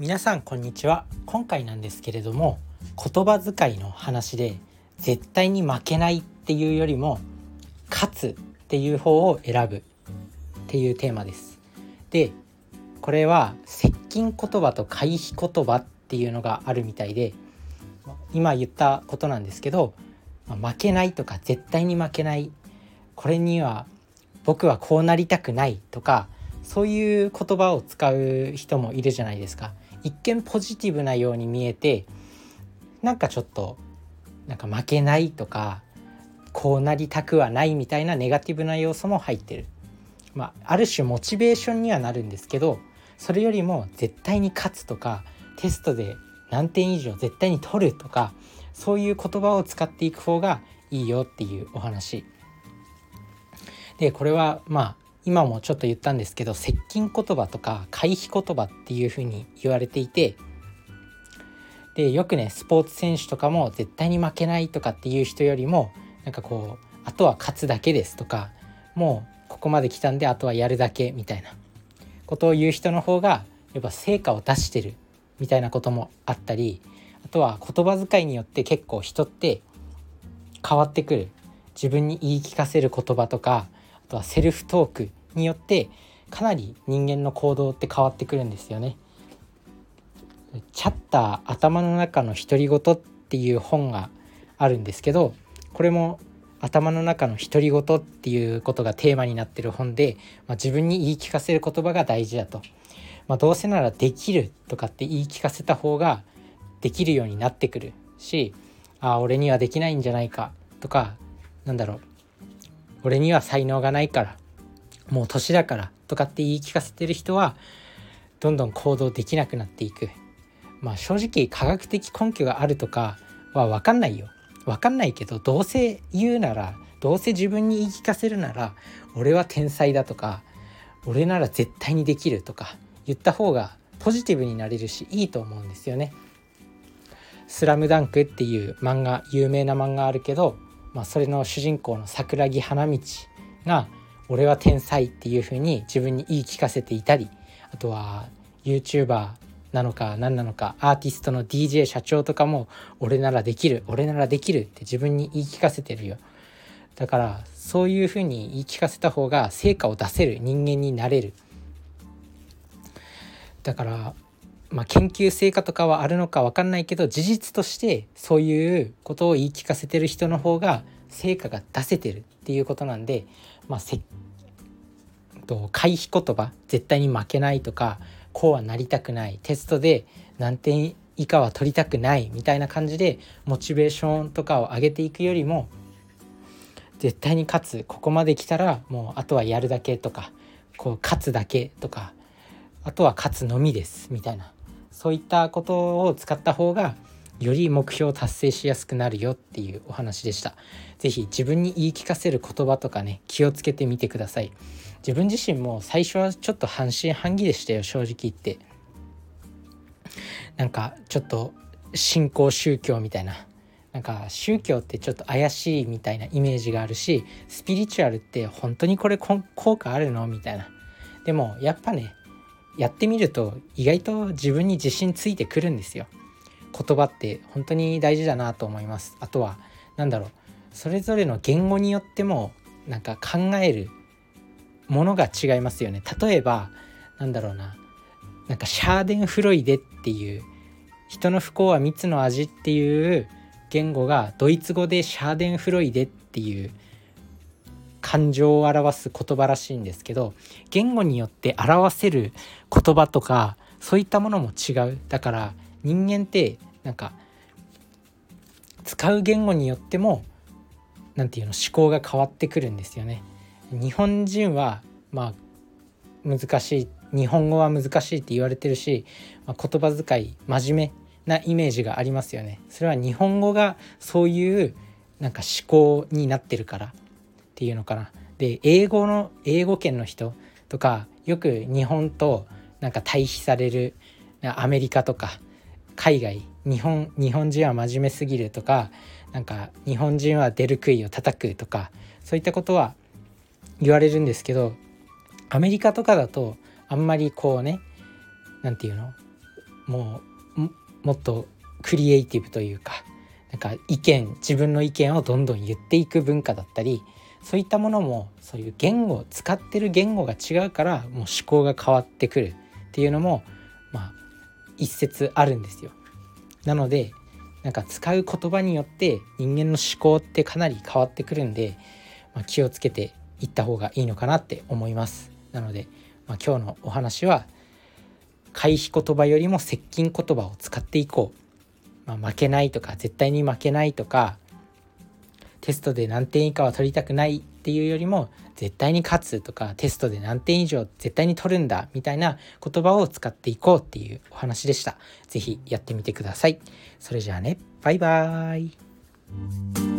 皆さんこんにちは。今回なんですけれども言葉遣いの話で絶対に負けないっていうよりも勝つっていう方を選ぶっていうテーマです。でこれは接近言葉と回避言葉っていうのがあるみたいで今言ったことなんですけど負けないとか絶対に負けないこれには僕はこうなりたくないとかそういう言葉を使う人もいるじゃないですか。一見ポジティブなように見えてなんかちょっとなんか負けないとかこうなりたくはないみたいなネガティブな要素も入ってる、まあ、ある種モチベーションにはなるんですけどそれよりも絶対に勝つとかテストで何点以上絶対に取るとかそういう言葉を使っていく方がいいよっていうお話。でこれはまあ今もちょっと言ったんですけど接近言葉とか回避言葉っていうふうに言われていてでよくねスポーツ選手とかも絶対に負けないとかっていう人よりもなんかこうあとは勝つだけですとかもうここまで来たんであとはやるだけみたいなことを言う人の方がやっぱ成果を出してるみたいなこともあったりあとは言葉遣いによって結構人って変わってくる。自分に言い聞かせる言葉とかあとはセルフトークによってかなり人間の行動って変わってくるんですよね。チャッター頭の中の独り言っていう本があるんですけどこれも頭の中の独り言っていうことがテーマになってる本で、まあ、自分に言い聞かせる言葉が大事だと、まあ、どうせならできるとかって言い聞かせた方ができるようになってくるしああ俺にはできないんじゃないかとかなんだろう俺には才能がないからもう年だからとかって言い聞かせてる人はどんどん行動できなくなっていくまあ正直科学的根拠があるとかは分かんないよ分かんないけどどうせ言うならどうせ自分に言い聞かせるなら俺は天才だとか俺なら絶対にできるとか言った方がポジティブになれるしいいと思うんですよね。スラムダンクっていう漫画有名な漫画あるけどまあ、それの主人公の桜木花道が「俺は天才」っていう風に自分に言い聞かせていたりあとは YouTuber なのか何なのかアーティストの DJ 社長とかも「俺ならできる俺ならできる」って自分に言い聞かせてるよ。だからそういう風に言い聞かせた方が成果を出せる人間になれる。だからまあ、研究成果とかはあるのか分かんないけど事実としてそういうことを言い聞かせてる人の方が成果が出せてるっていうことなんで、まあ、せと回避言葉絶対に負けないとかこうはなりたくないテストで何点以下は取りたくないみたいな感じでモチベーションとかを上げていくよりも絶対に勝つここまで来たらもうあとはやるだけとかこう勝つだけとかあとは勝つのみですみたいなそういったことを使った方がより目標を達成しやすくなるよっていうお話でした。是非自分に言い聞かせる言葉とかね気をつけてみてください。自分自身も最初はちょっと半信半疑でしたよ正直言って。なんかちょっと信仰宗教みたいななんか宗教ってちょっと怪しいみたいなイメージがあるしスピリチュアルって本当にこれ効果あるのみたいなでもやっぱねやってみると意外と自分に自信ついてくるんですよ。言葉って本当に大事だなと思います。あとは何だろうそれぞれの言語によってもなんか考えるものが違いますよね。例えばなんだろうななんかシャーデンフロイデっていう人の不幸は蜜の味っていう言語がドイツ語でシャーデンフロイデっていう感情を表す言葉らしいんですけど言語によって表せる言葉とかそういったものも違うだから人間ってなんか使う言語によっても何て言うの思考が変わってくるんですよね。日本人はまあ難しい日本語は難しいって言われてるし、まあ、言葉遣い真面目なイメージがありますよね。それは日本語がそういうなんか思考になってるからっていうのかな。で英語の英語圏の人とかよく日本となんか対比されるアメリカとか海外日本日本人は真面目すぎるとかなんか日本人は出る杭を叩くとかそういったことは言われるんですけどアメリカとかだとあんまりこうね何て言うのもうもっとクリエイティブというかなんか意見自分の意見をどんどん言っていく文化だったりそういったものもそういう言語使ってる言語が違うからもう思考が変わってくるっていうのもまあ一節あるんですよ。なのでなんか使う言葉によって人間の思考ってかなり変わってくるんで、まあ、気をつけていった方がいいのかなって思います。なので、まあ、今日のお話は回避言葉よりも接近言葉を使っていこう、まあ、負けないとか絶対に負けないとかテストで何点以下は取りたくないっていうよりも絶対に勝つとかテストで何点以上絶対に取るんだみたいな言葉を使っていこうっていうお話でした。是非やってみてください。それじゃあね、バイバーイ。